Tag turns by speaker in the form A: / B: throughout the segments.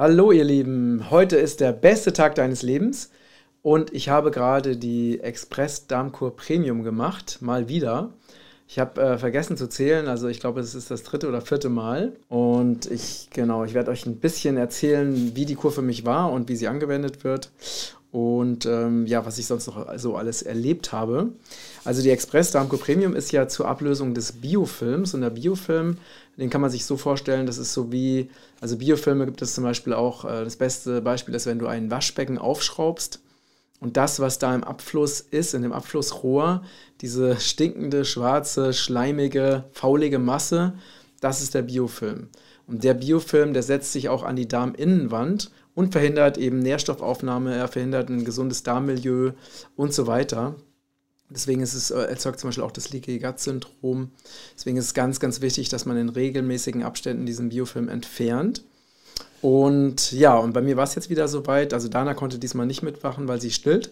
A: Hallo ihr Lieben, heute ist der beste Tag deines Lebens und ich habe gerade die Express Darmkur Premium gemacht, mal wieder. Ich habe äh, vergessen zu zählen, also ich glaube, es ist das dritte oder vierte Mal. Und ich, genau, ich werde euch ein bisschen erzählen, wie die Kur für mich war und wie sie angewendet wird. Und ähm, ja, was ich sonst noch so alles erlebt habe. Also die Express Darmco Premium ist ja zur Ablösung des Biofilms. Und der Biofilm, den kann man sich so vorstellen, das ist so wie, also Biofilme gibt es zum Beispiel auch, äh, das beste Beispiel ist, wenn du ein Waschbecken aufschraubst und das, was da im Abfluss ist, in dem Abflussrohr, diese stinkende, schwarze, schleimige, faulige Masse, das ist der Biofilm. Und der Biofilm, der setzt sich auch an die Darminnenwand und verhindert eben Nährstoffaufnahme, er verhindert ein gesundes Darmmilieu und so weiter. Deswegen ist es, äh, erzeugt zum Beispiel auch das Leaky Gut Syndrom. Deswegen ist es ganz, ganz wichtig, dass man in regelmäßigen Abständen diesen Biofilm entfernt. Und ja, und bei mir war es jetzt wieder soweit. Also Dana konnte diesmal nicht mitwachen, weil sie stillt.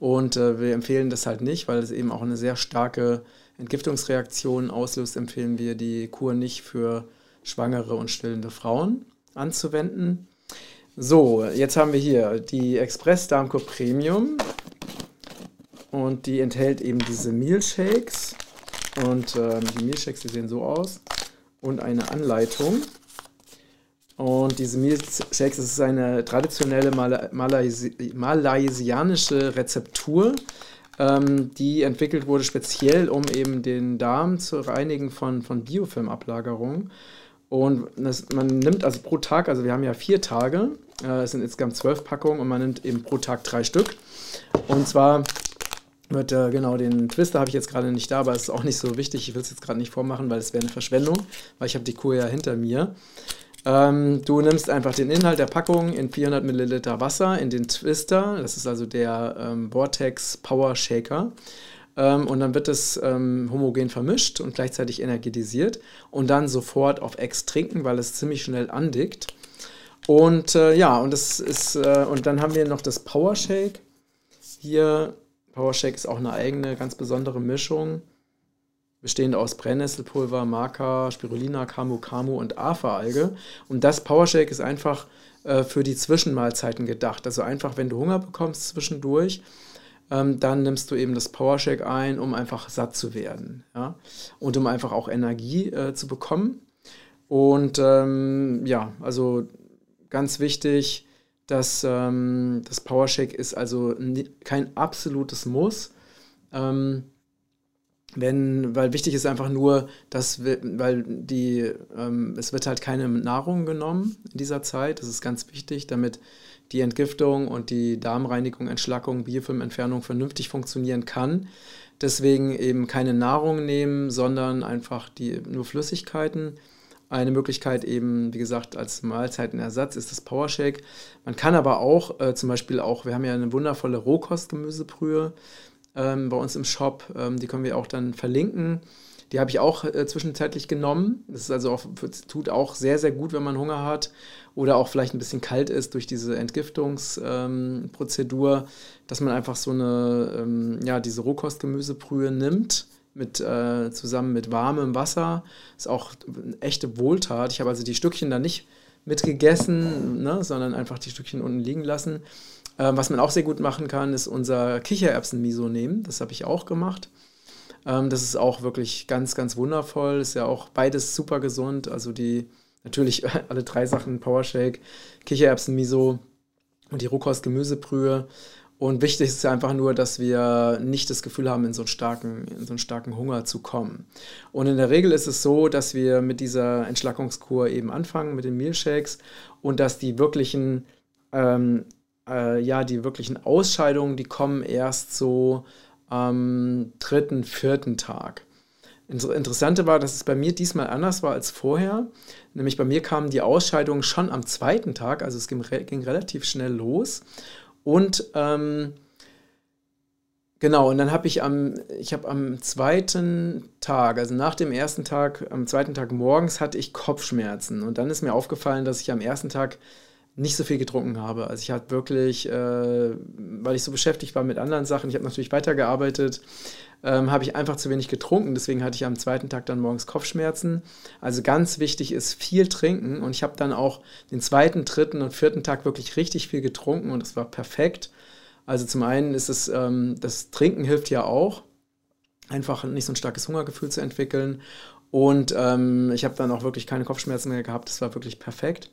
A: Und äh, wir empfehlen das halt nicht, weil es eben auch eine sehr starke Entgiftungsreaktion auslöst. Empfehlen wir die Kur nicht für schwangere und stillende Frauen anzuwenden. So, jetzt haben wir hier die Express Darmkur Premium. Und die enthält eben diese Mealshakes. Und äh, die Mealshakes, die sehen so aus. Und eine Anleitung. Und diese Milchshakes, das ist eine traditionelle Mal Malaisi malaysianische Rezeptur, ähm, die entwickelt wurde speziell, um eben den Darm zu reinigen von, von Biofilmablagerung. Und das, man nimmt also pro Tag, also wir haben ja vier Tage, äh, es sind insgesamt zwölf Packungen und man nimmt eben pro Tag drei Stück. Und zwar wird äh, genau den Twister habe ich jetzt gerade nicht da, aber es ist auch nicht so wichtig. Ich will es jetzt gerade nicht vormachen, weil es wäre eine Verschwendung, weil ich habe die Kur ja hinter mir. Ähm, du nimmst einfach den Inhalt der Packung in 400 Milliliter Wasser in den Twister, das ist also der ähm, Vortex Power Shaker. Ähm, und dann wird es ähm, homogen vermischt und gleichzeitig energetisiert und dann sofort auf Ex trinken, weil es ziemlich schnell andickt. Und äh, ja, und das ist, äh, und dann haben wir noch das Power Shake. Hier, Power Shake ist auch eine eigene, ganz besondere Mischung bestehend aus Brennnesselpulver, Maca, Spirulina, Camu Camu und Afa-Alge. Und das Powershake ist einfach äh, für die Zwischenmahlzeiten gedacht. Also einfach, wenn du Hunger bekommst zwischendurch, ähm, dann nimmst du eben das Powershake ein, um einfach satt zu werden. Ja? Und um einfach auch Energie äh, zu bekommen. Und ähm, ja, also ganz wichtig, dass ähm, das Powershake ist also kein absolutes Muss. Ähm, wenn, weil wichtig ist einfach nur, dass wir, weil die, ähm, es wird halt keine Nahrung genommen in dieser Zeit. Das ist ganz wichtig, damit die Entgiftung und die Darmreinigung, Entschlackung, Biofilmentfernung vernünftig funktionieren kann. Deswegen eben keine Nahrung nehmen, sondern einfach die, nur Flüssigkeiten. Eine Möglichkeit eben, wie gesagt, als Mahlzeitenersatz ist das Powershake. Man kann aber auch äh, zum Beispiel auch, wir haben ja eine wundervolle Rohkostgemüsebrühe ähm, bei uns im Shop. Ähm, die können wir auch dann verlinken. Die habe ich auch äh, zwischenzeitlich genommen. Das ist also auch, tut auch sehr, sehr gut, wenn man Hunger hat oder auch vielleicht ein bisschen kalt ist durch diese Entgiftungsprozedur, ähm, dass man einfach so eine, ähm, ja, diese Rohkostgemüsebrühe nimmt mit, äh, zusammen mit warmem Wasser. Ist auch eine echte Wohltat. Ich habe also die Stückchen da nicht mitgegessen, ne, sondern einfach die Stückchen unten liegen lassen. Ähm, was man auch sehr gut machen kann, ist unser Kichererbsen-Miso nehmen. Das habe ich auch gemacht. Ähm, das ist auch wirklich ganz, ganz wundervoll. Ist ja auch beides super gesund. Also die natürlich alle drei Sachen, Powershake, Kichererbsen-Miso und die Rohkost-Gemüsebrühe. Und wichtig ist einfach nur, dass wir nicht das Gefühl haben, in so, einen starken, in so einen starken Hunger zu kommen. Und in der Regel ist es so, dass wir mit dieser Entschlackungskur eben anfangen, mit den Mealshakes und dass die wirklichen ähm, äh, ja, die wirklichen Ausscheidungen, die kommen erst so am dritten, vierten Tag. Interessante war, dass es bei mir diesmal anders war als vorher. Nämlich bei mir kamen die Ausscheidungen schon am zweiten Tag, also es ging, ging relativ schnell los. Und ähm, genau, und dann habe ich am, ich habe am zweiten Tag, also nach dem ersten Tag, am zweiten Tag morgens hatte ich Kopfschmerzen. Und dann ist mir aufgefallen, dass ich am ersten Tag nicht so viel getrunken habe. Also ich hatte wirklich, äh, weil ich so beschäftigt war mit anderen Sachen, ich habe natürlich weitergearbeitet, ähm, habe ich einfach zu wenig getrunken. Deswegen hatte ich am zweiten Tag dann morgens Kopfschmerzen. Also ganz wichtig ist viel trinken. Und ich habe dann auch den zweiten, dritten und vierten Tag wirklich richtig viel getrunken und es war perfekt. Also zum einen ist es, ähm, das Trinken hilft ja auch, einfach nicht so ein starkes Hungergefühl zu entwickeln. Und ähm, ich habe dann auch wirklich keine Kopfschmerzen mehr gehabt. Das war wirklich perfekt.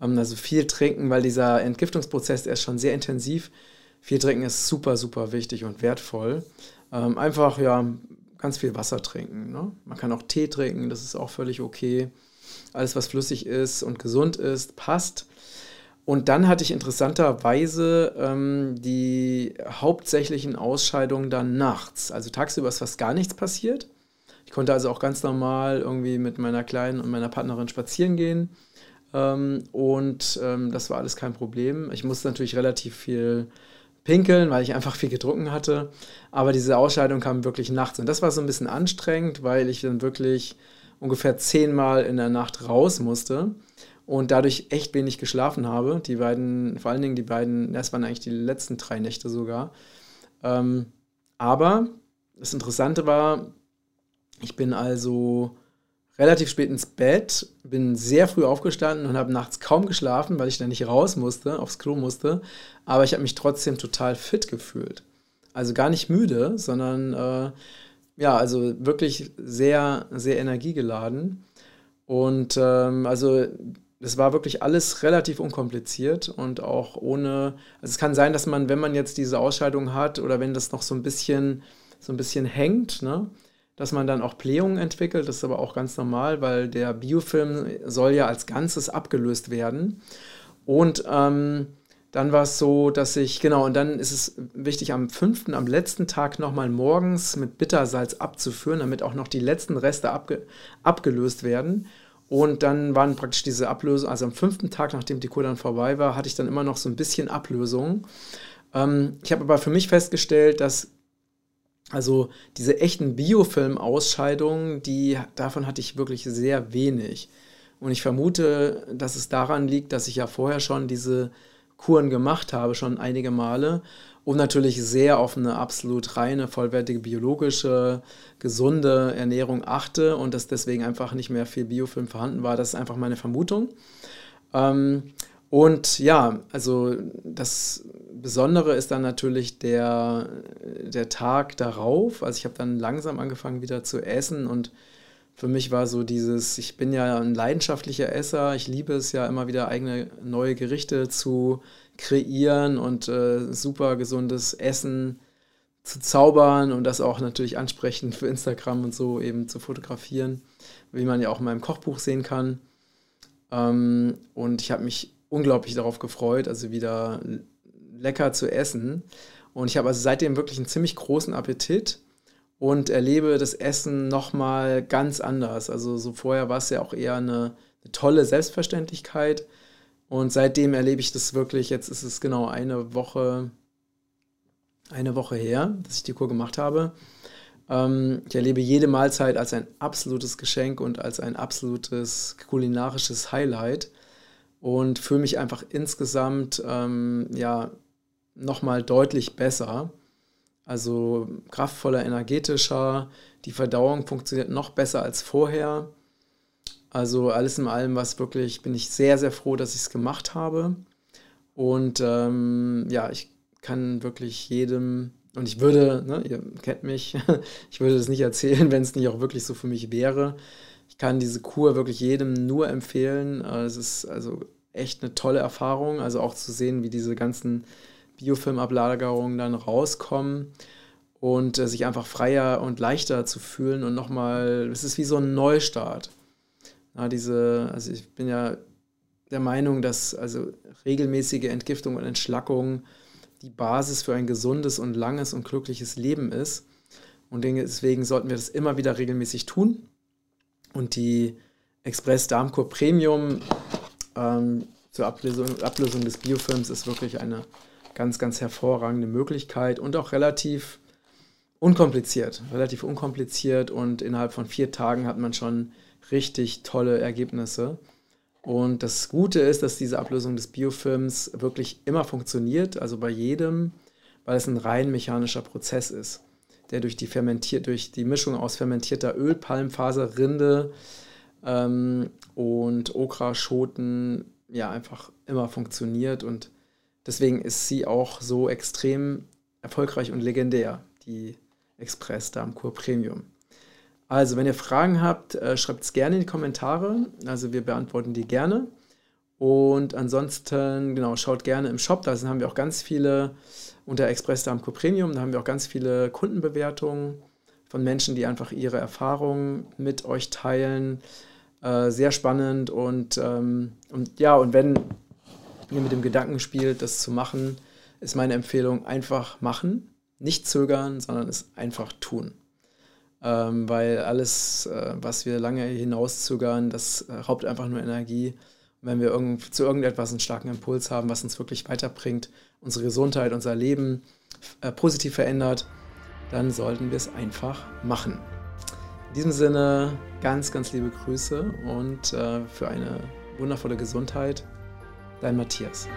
A: Ähm, also viel trinken, weil dieser Entgiftungsprozess, der ist schon sehr intensiv. Viel trinken ist super, super wichtig und wertvoll. Ähm, einfach, ja, ganz viel Wasser trinken. Ne? Man kann auch Tee trinken, das ist auch völlig okay. Alles, was flüssig ist und gesund ist, passt. Und dann hatte ich interessanterweise ähm, die hauptsächlichen Ausscheidungen dann nachts. Also tagsüber ist fast gar nichts passiert. Ich konnte also auch ganz normal irgendwie mit meiner Kleinen und meiner Partnerin spazieren gehen. Ähm, und ähm, das war alles kein Problem. Ich musste natürlich relativ viel pinkeln, weil ich einfach viel getrunken hatte. Aber diese Ausscheidung kam wirklich nachts. Und das war so ein bisschen anstrengend, weil ich dann wirklich ungefähr zehnmal in der Nacht raus musste und dadurch echt wenig geschlafen habe. Die beiden, vor allen Dingen die beiden, das waren eigentlich die letzten drei Nächte sogar. Ähm, aber das Interessante war, ich bin also relativ spät ins Bett, bin sehr früh aufgestanden und habe nachts kaum geschlafen, weil ich dann nicht raus musste, aufs Klo musste. Aber ich habe mich trotzdem total fit gefühlt. Also gar nicht müde, sondern äh, ja, also wirklich sehr, sehr energiegeladen. Und ähm, also es war wirklich alles relativ unkompliziert und auch ohne, also es kann sein, dass man, wenn man jetzt diese Ausscheidung hat oder wenn das noch so ein bisschen, so ein bisschen hängt, ne, dass man dann auch Blähungen entwickelt. Das ist aber auch ganz normal, weil der Biofilm soll ja als Ganzes abgelöst werden. Und ähm, dann war es so, dass ich, genau, und dann ist es wichtig, am fünften, am letzten Tag nochmal morgens mit Bittersalz abzuführen, damit auch noch die letzten Reste abge abgelöst werden. Und dann waren praktisch diese Ablösung, also am fünften Tag, nachdem die Kur dann vorbei war, hatte ich dann immer noch so ein bisschen Ablösung. Ähm, ich habe aber für mich festgestellt, dass also diese echten Biofilm-Ausscheidungen, die, davon hatte ich wirklich sehr wenig. Und ich vermute, dass es daran liegt, dass ich ja vorher schon diese Kuren gemacht habe, schon einige Male. Und natürlich sehr auf eine absolut reine, vollwertige, biologische, gesunde Ernährung achte und dass deswegen einfach nicht mehr viel Biofilm vorhanden war. Das ist einfach meine Vermutung. Ähm, und ja, also das Besondere ist dann natürlich der, der Tag darauf. Also ich habe dann langsam angefangen wieder zu essen und für mich war so dieses, ich bin ja ein leidenschaftlicher Esser, ich liebe es ja immer wieder eigene neue Gerichte zu kreieren und äh, super gesundes Essen zu zaubern und das auch natürlich ansprechend für Instagram und so eben zu fotografieren, wie man ja auch in meinem Kochbuch sehen kann. Ähm, und ich habe mich unglaublich darauf gefreut, also wieder lecker zu essen. Und ich habe also seitdem wirklich einen ziemlich großen Appetit und erlebe das Essen nochmal ganz anders. Also so vorher war es ja auch eher eine, eine, tolle Selbstverständlichkeit. Und seitdem erlebe ich das wirklich, jetzt ist es genau eine Woche, eine Woche her, dass ich die Kur gemacht habe. Ähm, ich erlebe jede Mahlzeit als ein absolutes Geschenk und als ein absolutes kulinarisches Highlight und fühle mich einfach insgesamt ähm, ja nochmal deutlich besser. Also kraftvoller, energetischer, die Verdauung funktioniert noch besser als vorher. Also alles in allem, was wirklich, bin ich sehr, sehr froh, dass ich es gemacht habe. Und ähm, ja, ich kann wirklich jedem, und ich würde, ne, ihr kennt mich, ich würde das nicht erzählen, wenn es nicht auch wirklich so für mich wäre. Ich kann diese Kur wirklich jedem nur empfehlen. Äh, es ist also echt eine tolle Erfahrung, also auch zu sehen, wie diese ganzen Biofilmablagerungen dann rauskommen und äh, sich einfach freier und leichter zu fühlen und nochmal, es ist wie so ein Neustart. Ja, diese, also ich bin ja der Meinung, dass also regelmäßige Entgiftung und Entschlackung die Basis für ein gesundes und langes und glückliches Leben ist. Und deswegen sollten wir das immer wieder regelmäßig tun. Und die Express Darmkur Premium ähm, zur Ablösung, Ablösung des Biofilms ist wirklich eine ganz, ganz hervorragende Möglichkeit und auch relativ unkompliziert. Relativ unkompliziert und innerhalb von vier Tagen hat man schon richtig tolle Ergebnisse. Und das Gute ist, dass diese Ablösung des Biofilms wirklich immer funktioniert, also bei jedem, weil es ein rein mechanischer Prozess ist, der durch die, fermentiert, durch die Mischung aus fermentierter Öl, Palmfaser, Rinde ähm, und Okraschoten ja einfach immer funktioniert und deswegen ist sie auch so extrem erfolgreich und legendär, die Express Darmkur Premium. Also, wenn ihr Fragen habt, äh, schreibt es gerne in die Kommentare. Also, wir beantworten die gerne. Und ansonsten, genau, schaut gerne im Shop. Da haben wir auch ganz viele unter Express Darmco Premium. Da haben wir auch ganz viele Kundenbewertungen von Menschen, die einfach ihre Erfahrungen mit euch teilen. Äh, sehr spannend und, ähm, und ja, und wenn ihr mit dem Gedanken spielt, das zu machen, ist meine Empfehlung einfach machen, nicht zögern, sondern es einfach tun ähm, weil alles, äh, was wir lange hinauszögern, das äh, raubt einfach nur Energie. Wenn wir irgend, zu irgendetwas einen starken Impuls haben, was uns wirklich weiterbringt, unsere Gesundheit, unser Leben äh, positiv verändert, dann sollten wir es einfach machen. In diesem Sinne ganz, ganz liebe Grüße und äh, für eine wundervolle Gesundheit, dein Matthias.